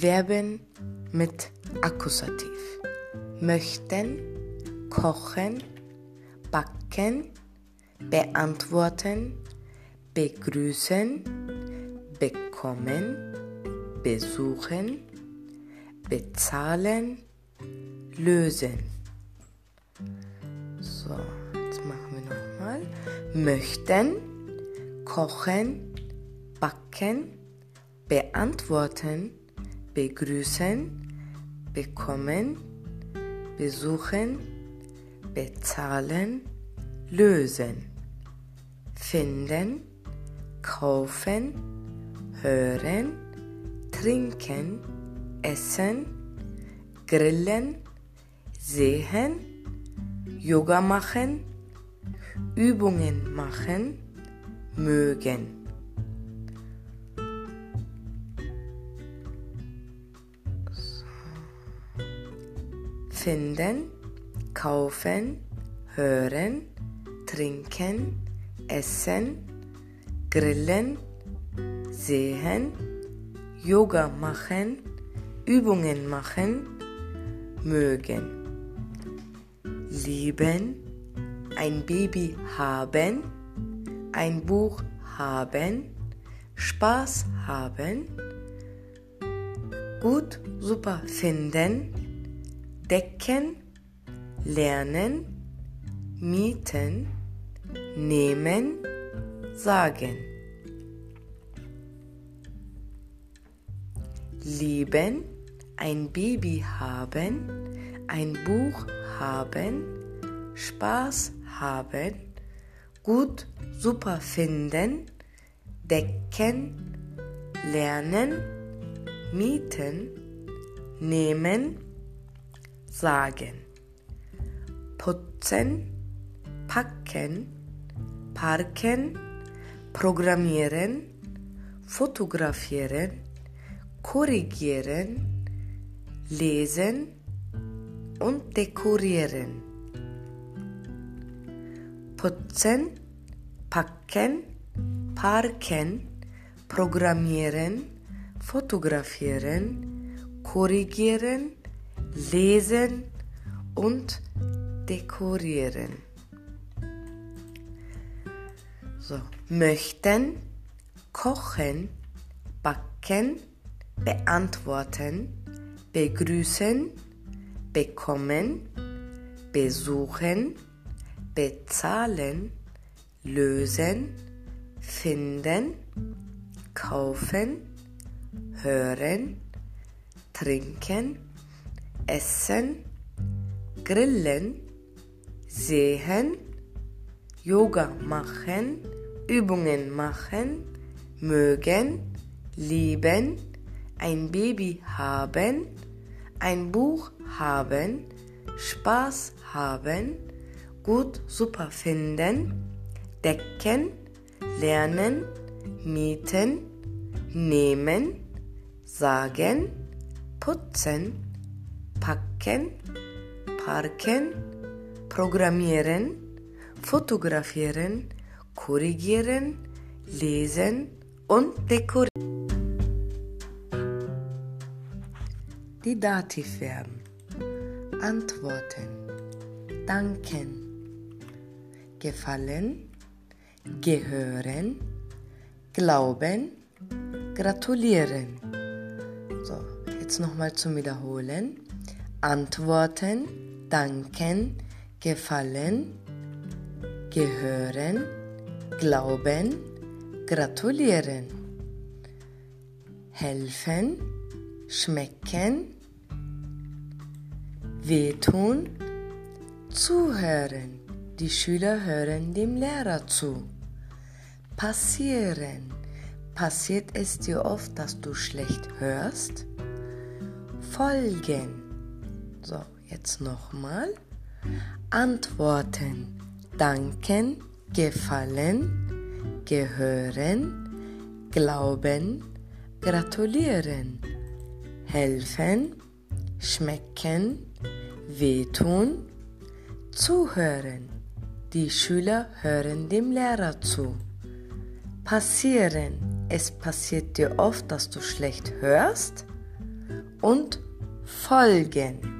Verben mit Akkusativ. Möchten, kochen, backen, beantworten, begrüßen, bekommen, besuchen, bezahlen, lösen. So, jetzt machen wir nochmal. Möchten, kochen, backen, beantworten, begrüßen, bekommen, besuchen, bezahlen, lösen, finden, kaufen, hören, trinken, essen, grillen, sehen, Yoga machen, Übungen machen, mögen. Finden, kaufen, hören, trinken, essen, grillen, sehen, Yoga machen, Übungen machen, mögen. Lieben, ein Baby haben, ein Buch haben, Spaß haben, gut, super finden, decken, lernen, mieten, nehmen, sagen. Lieben, ein Baby haben, ein Buch haben, Spaß haben, gut, super finden, decken, lernen, mieten, nehmen, sagen. Putzen, packen, parken, programmieren, fotografieren, korrigieren, lesen und dekorieren. Putzen, packen, parken, programmieren, fotografieren, korrigieren, lesen und dekorieren. So, möchten, kochen, backen, beantworten, begrüßen, bekommen, besuchen, bezahlen, lösen, finden, kaufen, hören, trinken, essen, grillen, sehen, Yoga machen, Übungen machen, mögen, lieben, ein Baby haben, ein Buch haben, Spaß haben, gut, super finden, decken, lernen, mieten, nehmen, sagen, putzen, packen, parken, programmieren, fotografieren, korrigieren, lesen und dekorieren. Die Dativverben. Antworten. Danken. Gefallen. Gehören. Glauben. Gratulieren. So, jetzt nochmal zum Wiederholen. Antworten. Danken. Gefallen. Gehören. Glauben. Gratulieren. Helfen schmecken, wehtun, zuhören. Die Schüler hören dem Lehrer zu. Passieren. Passiert es dir oft, dass du schlecht hörst? Folgen. So, jetzt nochmal. Antworten. Danken, gefallen, gehören, glauben, gratulieren helfen, schmecken, wehtun, zuhören. Die Schüler hören dem Lehrer zu. Passieren. Es passiert dir oft, dass du schlecht hörst. und folgen.